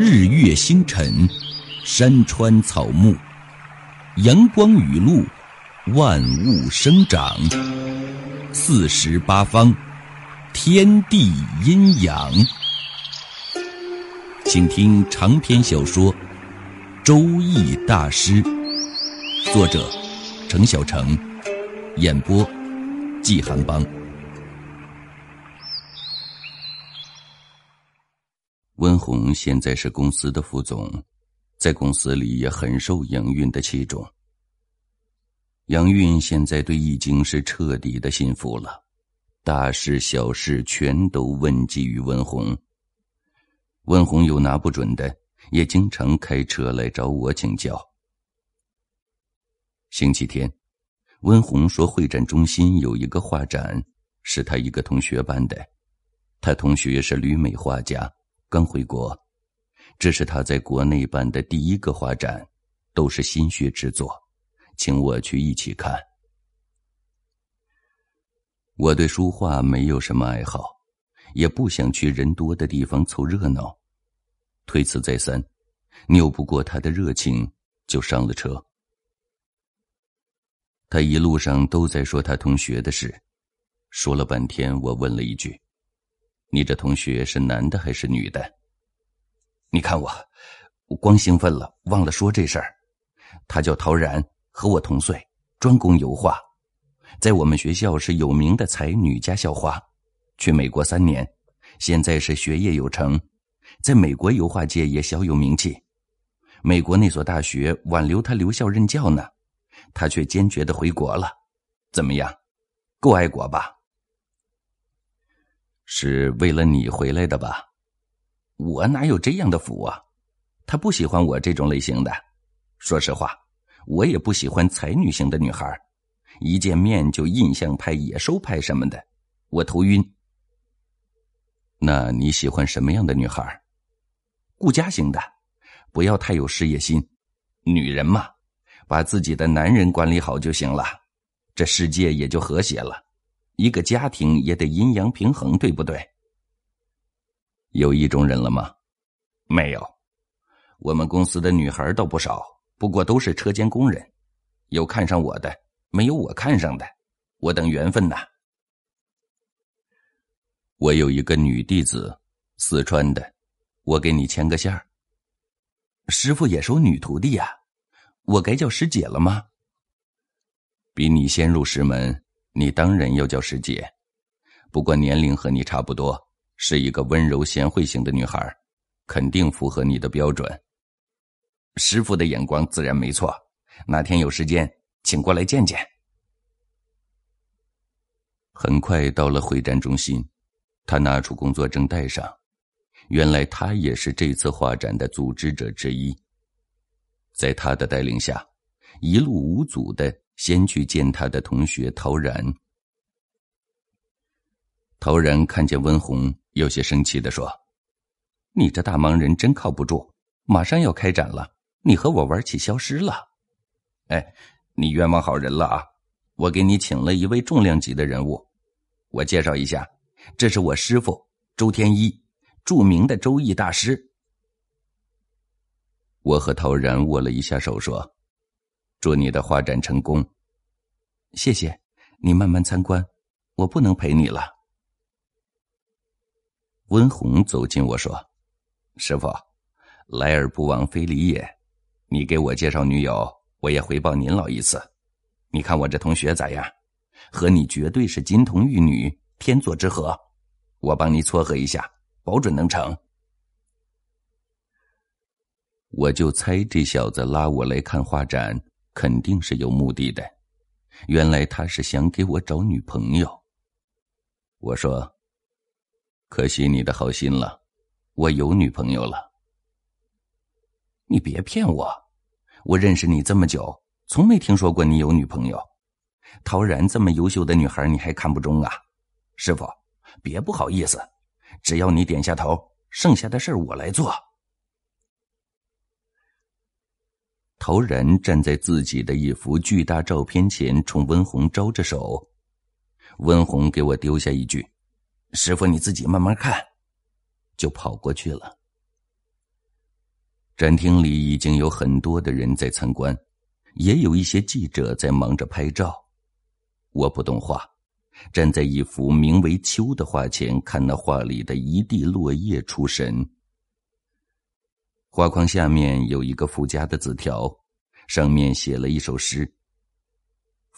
日月星辰，山川草木，阳光雨露，万物生长，四时八方，天地阴阳。请听长篇小说《周易大师》，作者程小成，演播季寒邦。温红现在是公司的副总，在公司里也很受杨运的器重。杨运现在对易经是彻底的信服了，大事小事全都问计于温红。温红有拿不准的，也经常开车来找我请教。星期天，温红说会展中心有一个画展，是他一个同学办的，他同学是旅美画家。刚回国，这是他在国内办的第一个画展，都是心血之作，请我去一起看。我对书画没有什么爱好，也不想去人多的地方凑热闹，推辞再三，拗不过他的热情，就上了车。他一路上都在说他同学的事，说了半天，我问了一句。你这同学是男的还是女的？你看我，我光兴奋了，忘了说这事儿。他叫陶然，和我同岁，专攻油画，在我们学校是有名的才女加校花。去美国三年，现在是学业有成，在美国油画界也小有名气。美国那所大学挽留他留校任教呢，他却坚决的回国了。怎么样，够爱国吧？是为了你回来的吧？我哪有这样的福啊？他不喜欢我这种类型的。说实话，我也不喜欢才女型的女孩，一见面就印象派、野兽派什么的，我头晕。那你喜欢什么样的女孩？顾家型的，不要太有事业心。女人嘛，把自己的男人管理好就行了，这世界也就和谐了。一个家庭也得阴阳平衡，对不对？有意中人了吗？没有，我们公司的女孩倒不少，不过都是车间工人。有看上我的，没有我看上的，我等缘分呐。我有一个女弟子，四川的，我给你牵个线儿。师傅也收女徒弟呀，我该叫师姐了吗？比你先入师门。你当然要叫师姐，不过年龄和你差不多，是一个温柔贤惠型的女孩，肯定符合你的标准。师傅的眼光自然没错，哪天有时间，请过来见见。很快到了会展中心，他拿出工作证带上，原来他也是这次画展的组织者之一。在他的带领下，一路无阻的。先去见他的同学陶然。陶然看见温红，有些生气的说：“你这大忙人真靠不住，马上要开展了，你和我玩起消失了。哎，你冤枉好人了啊！我给你请了一位重量级的人物，我介绍一下，这是我师傅周天一，著名的周易大师。”我和陶然握了一下手，说。祝你的画展成功，谢谢你慢慢参观，我不能陪你了。温红走近我说：“师傅，来而不往非礼也。你给我介绍女友，我也回报您老一次。你看我这同学咋样？和你绝对是金童玉女，天作之合。我帮你撮合一下，保准能成。”我就猜这小子拉我来看画展。肯定是有目的的，原来他是想给我找女朋友。我说：“可惜你的好心了，我有女朋友了。”你别骗我，我认识你这么久，从没听说过你有女朋友。陶然这么优秀的女孩，你还看不中啊？师傅，别不好意思，只要你点下头，剩下的事我来做。陶然站在自己的一幅巨大照片前，冲温红招着手。温红给我丢下一句：“师傅，你自己慢慢看。”就跑过去了。展厅里已经有很多的人在参观，也有一些记者在忙着拍照。我不懂画，站在一幅名为《秋》的画前，看那画里的一地落叶出神。画框下面有一个附加的字条，上面写了一首诗。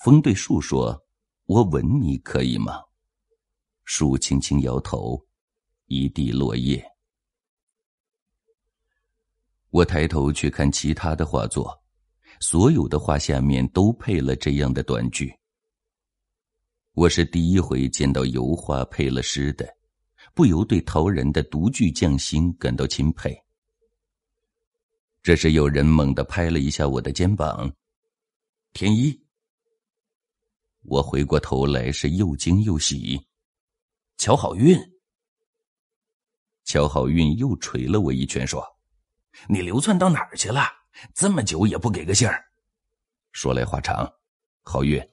风对树说：“我吻你可以吗？”树轻轻摇头，一地落叶。我抬头去看其他的画作，所有的画下面都配了这样的短句。我是第一回见到油画配了诗的，不由对陶然的独具匠心感到钦佩。这时有人猛地拍了一下我的肩膀，天一。我回过头来是又惊又喜，乔好运。乔好运又捶了我一拳，说。你流窜到哪儿去了？这么久也不给个信儿。说来话长，好运，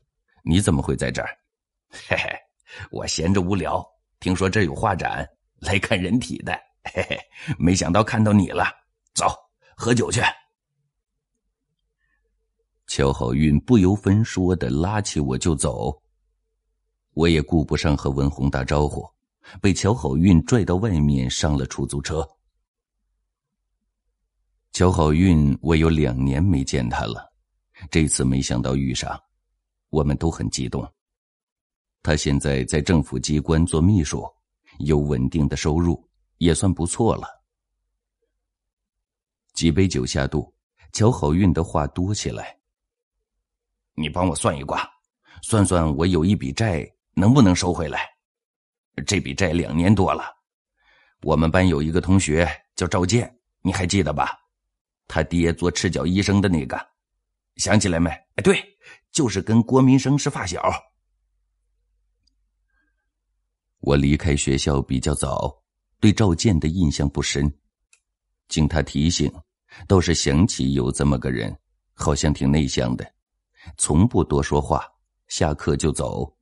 你怎么会在这儿？嘿嘿，我闲着无聊，听说这有画展，来看人体的。嘿嘿，没想到看到你了。走，喝酒去。乔好运不由分说的拉起我就走，我也顾不上和文红打招呼，被乔好运拽到外面上了出租车。乔好运，我有两年没见他了，这次没想到遇上，我们都很激动。他现在在政府机关做秘书，有稳定的收入，也算不错了。几杯酒下肚，乔好运的话多起来。你帮我算一卦，算算我有一笔债能不能收回来？这笔债两年多了。我们班有一个同学叫赵健，你还记得吧？他爹做赤脚医生的那个，想起来没？哎，对，就是跟郭民生是发小。我离开学校比较早，对赵健的印象不深。经他提醒，倒是想起有这么个人，好像挺内向的，从不多说话，下课就走，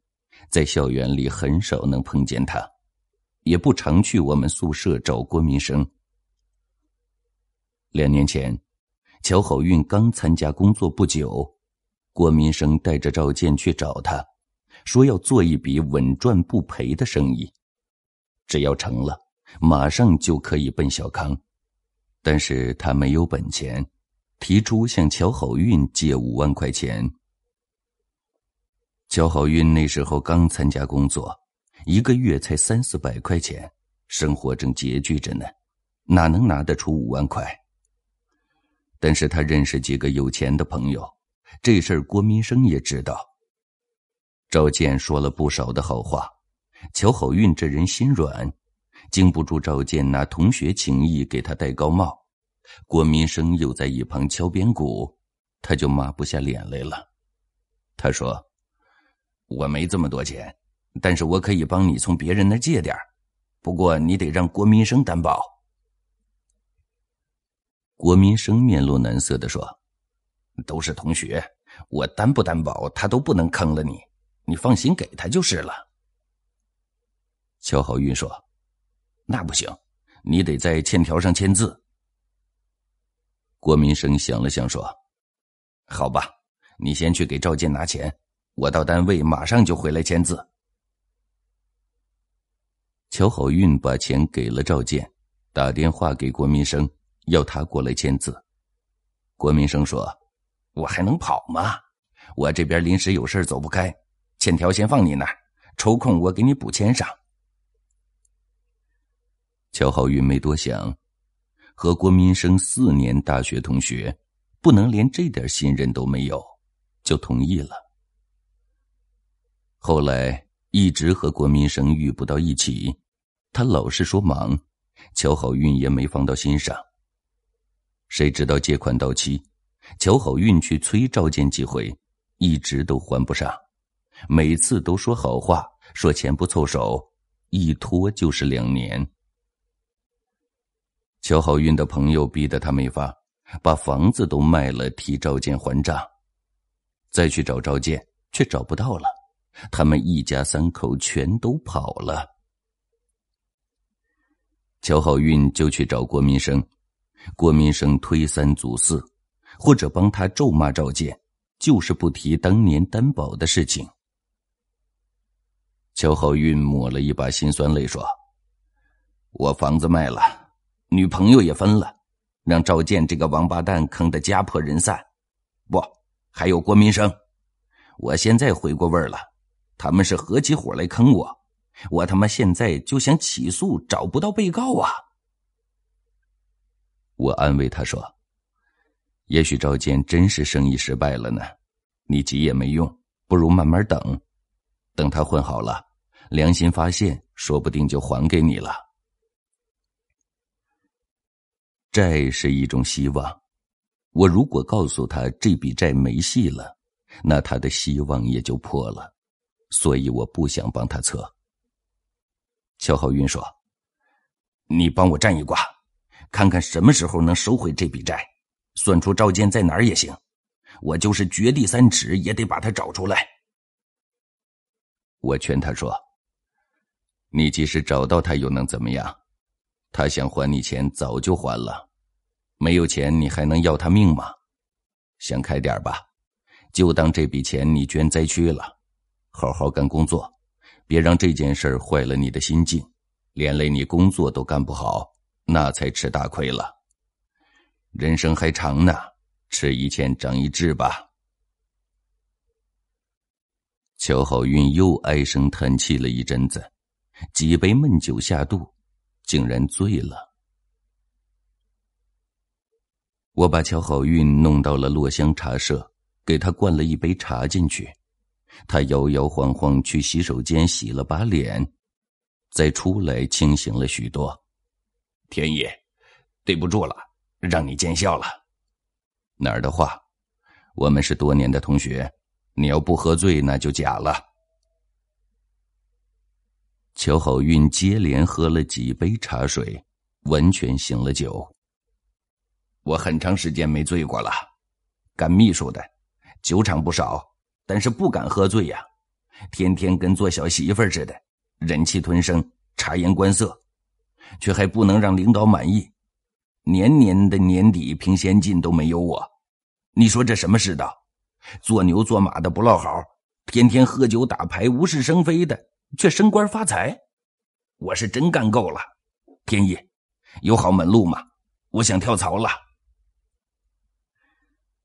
在校园里很少能碰见他，也不常去我们宿舍找郭民生。两年前，乔好运刚参加工作不久，郭民生带着赵健去找他，说要做一笔稳赚不赔的生意，只要成了，马上就可以奔小康。但是他没有本钱，提出向乔好运借五万块钱。乔好运那时候刚参加工作，一个月才三四百块钱，生活正拮据着呢，哪能拿得出五万块？但是他认识几个有钱的朋友，这事儿郭民生也知道。赵健说了不少的好话，乔好运这人心软，经不住赵健拿同学情谊给他戴高帽，郭民生又在一旁敲边鼓，他就抹不下脸来了。他说：“我没这么多钱，但是我可以帮你从别人那借点不过你得让郭民生担保。”郭民生面露难色的说：“都是同学，我担不担保他都不能坑了你，你放心给他就是了。”乔好运说：“那不行，你得在欠条上签字。”郭民生想了想说：“好吧，你先去给赵健拿钱，我到单位马上就回来签字。”乔好运把钱给了赵健，打电话给郭民生。要他过来签字，郭民生说：“我还能跑吗？我这边临时有事走不开，欠条先放你那儿，抽空我给你补签上。”乔好运没多想，和郭民生四年大学同学，不能连这点信任都没有，就同意了。后来一直和郭民生遇不到一起，他老是说忙，乔好运也没放到心上。谁知道借款到期，乔好运去催赵健几回，一直都还不上，每次都说好话，说钱不凑手，一拖就是两年。乔好运的朋友逼得他没法，把房子都卖了替赵健还账，再去找赵健却找不到了，他们一家三口全都跑了。乔好运就去找郭民生。郭民生推三阻四，或者帮他咒骂赵建，就是不提当年担保的事情。乔好运抹了一把辛酸泪，说：“我房子卖了，女朋友也分了，让赵建这个王八蛋坑得家破人散。不，还有郭民生，我现在回过味儿了，他们是合起伙来坑我，我他妈现在就想起诉，找不到被告啊！”我安慰他说：“也许赵建真是生意失败了呢，你急也没用，不如慢慢等。”等他混好了，良心发现，说不定就还给你了。债是一种希望，我如果告诉他这笔债没戏了，那他的希望也就破了，所以我不想帮他测。乔浩云说：“你帮我占一卦，看看什么时候能收回这笔债，算出赵建在哪儿也行，我就是掘地三尺也得把他找出来。”我劝他说：“你即使找到他，又能怎么样？他想还你钱，早就还了。没有钱，你还能要他命吗？想开点吧，就当这笔钱你捐灾区了。好好干工作，别让这件事坏了你的心境，连累你工作都干不好，那才吃大亏了。人生还长呢，吃一堑长一智吧。”乔好运又唉声叹气了一阵子，几杯闷酒下肚，竟然醉了。我把乔好运弄到了落香茶社，给他灌了一杯茶进去。他摇摇晃晃去洗手间洗了把脸，再出来清醒了许多。天野，对不住了，让你见笑了。哪儿的话，我们是多年的同学。你要不喝醉，那就假了。乔好运接连喝了几杯茶水，完全醒了酒。我很长时间没醉过了，干秘书的，酒场不少，但是不敢喝醉呀。天天跟做小媳妇似的，忍气吞声，察言观色，却还不能让领导满意。年年的年底评先进都没有我，你说这什么世道？做牛做马的不落好，天天喝酒打牌无事生非的，却升官发财。我是真干够了。天意，有好门路吗？我想跳槽了。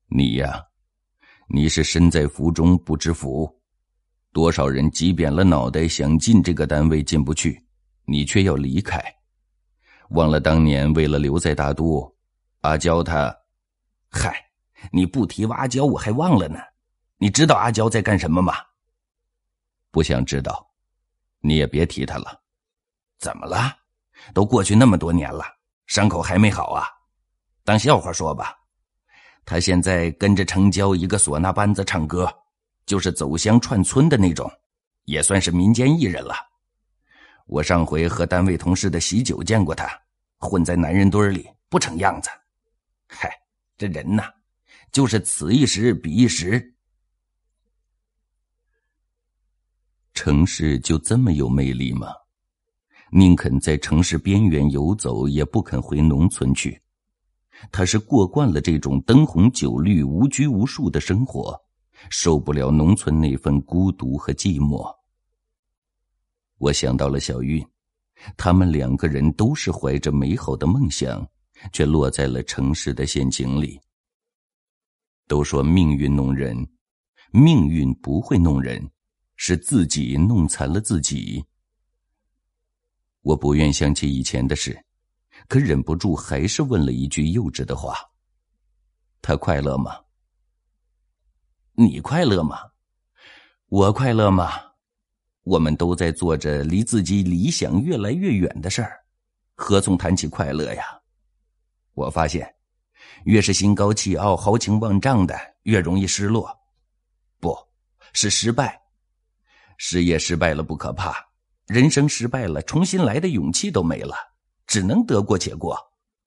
你呀，你是身在福中不知福。多少人挤扁了脑袋想进这个单位进不去，你却要离开。忘了当年为了留在大都，阿娇她，嗨。你不提阿娇，我还忘了呢。你知道阿娇在干什么吗？不想知道，你也别提他了。怎么了？都过去那么多年了，伤口还没好啊？当笑话说吧。他现在跟着城郊一个唢呐班子唱歌，就是走乡串村的那种，也算是民间艺人了。我上回和单位同事的喜酒见过他，混在男人堆里不成样子。嗨，这人呐。就是此一时彼一时，城市就这么有魅力吗？宁肯在城市边缘游走，也不肯回农村去。他是过惯了这种灯红酒绿、无拘无束的生活，受不了农村那份孤独和寂寞。我想到了小玉，他们两个人都是怀着美好的梦想，却落在了城市的陷阱里。都说命运弄人，命运不会弄人，是自己弄残了自己。我不愿想起以前的事，可忍不住还是问了一句幼稚的话：“他快乐吗？你快乐吗？我快乐吗？我们都在做着离自己理想越来越远的事儿，何从谈起快乐呀？”我发现。越是心高气傲、豪情万丈的，越容易失落。不是失败，事业失败了不可怕，人生失败了，重新来的勇气都没了，只能得过且过，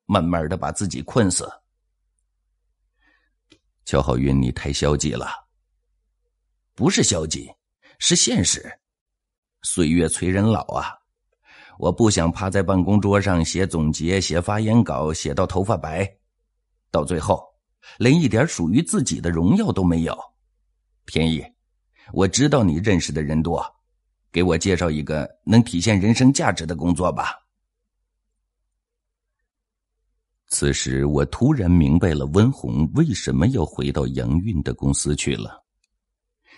慢慢的把自己困死。乔好运，你太消极了。不是消极，是现实。岁月催人老啊！我不想趴在办公桌上写总结、写发言稿，写到头发白，到最后连一点属于自己的荣耀都没有。天意，我知道你认识的人多，给我介绍一个能体现人生价值的工作吧。此时，我突然明白了温红为什么要回到杨运的公司去了。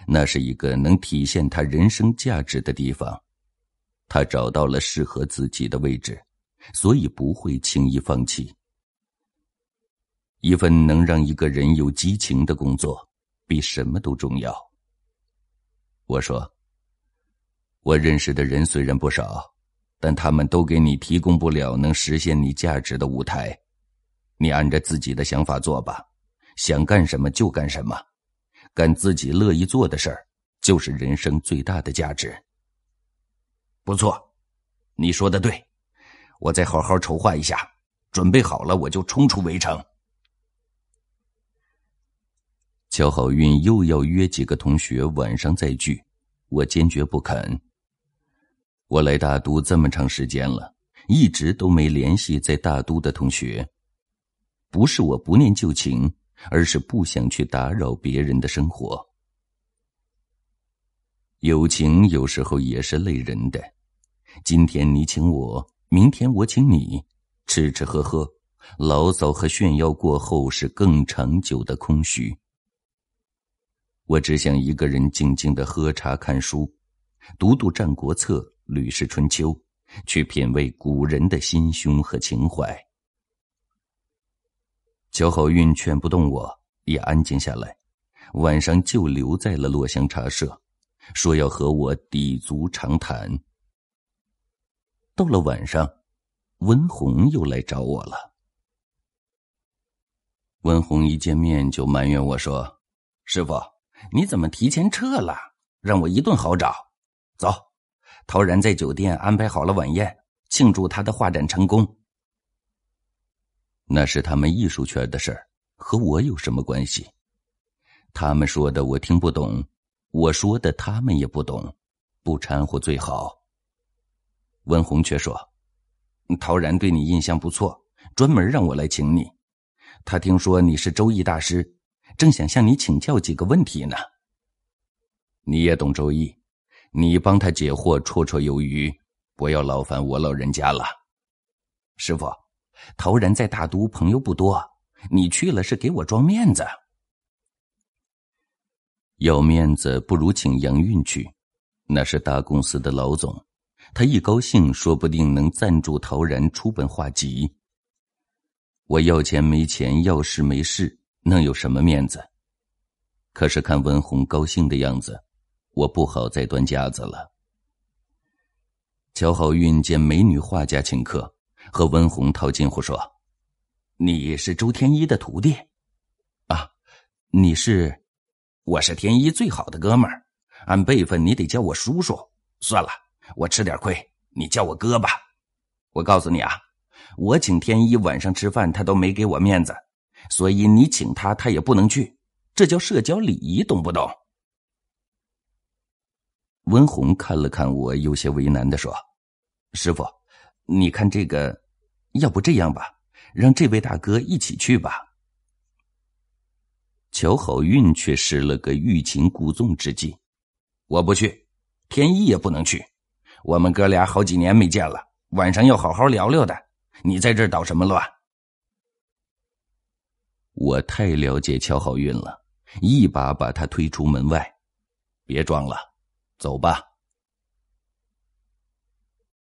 那是一个能体现他人生价值的地方。他找到了适合自己的位置，所以不会轻易放弃。一份能让一个人有激情的工作，比什么都重要。我说，我认识的人虽然不少，但他们都给你提供不了能实现你价值的舞台。你按着自己的想法做吧，想干什么就干什么，干自己乐意做的事儿，就是人生最大的价值。不错，你说的对，我再好好筹划一下，准备好了我就冲出围城。乔好运又要约几个同学晚上再聚，我坚决不肯。我来大都这么长时间了，一直都没联系在大都的同学，不是我不念旧情，而是不想去打扰别人的生活。友情有时候也是累人的。今天你请我，明天我请你，吃吃喝喝，牢骚和炫耀过后是更长久的空虚。我只想一个人静静的喝茶看书，读读《战国策》《吕氏春秋》，去品味古人的心胸和情怀。乔好运劝不动我，也安静下来，晚上就留在了落香茶社，说要和我抵足长谈。到了晚上，温红又来找我了。温红一见面就埋怨我说：“师傅，你怎么提前撤了？让我一顿好找。走，陶然在酒店安排好了晚宴，庆祝他的画展成功。那是他们艺术圈的事儿，和我有什么关系？他们说的我听不懂，我说的他们也不懂，不掺和最好。”温红却说：“陶然对你印象不错，专门让我来请你。他听说你是周易大师，正想向你请教几个问题呢。你也懂周易，你帮他解惑，绰绰有余，不要劳烦我老人家了。师傅，陶然在大都朋友不多，你去了是给我装面子。要面子不如请杨运去，那是大公司的老总。”他一高兴，说不定能赞助陶然出本画集。我要钱没钱，要事没事，能有什么面子？可是看文红高兴的样子，我不好再端架子了。乔好运见美女画家请客，和文红套近乎说：“你是周天一的徒弟，啊？你是？我是天一最好的哥们儿，按辈分你得叫我叔叔。算了。”我吃点亏，你叫我哥吧。我告诉你啊，我请天一晚上吃饭，他都没给我面子，所以你请他，他也不能去，这叫社交礼仪，懂不懂？温红看了看我，有些为难的说：“师傅，你看这个，要不这样吧，让这位大哥一起去吧。”乔好运却施了个欲擒故纵之计：“我不去，天一也不能去。”我们哥俩好几年没见了，晚上要好好聊聊的。你在这捣什么乱？我太了解乔好运了，一把把他推出门外。别装了，走吧。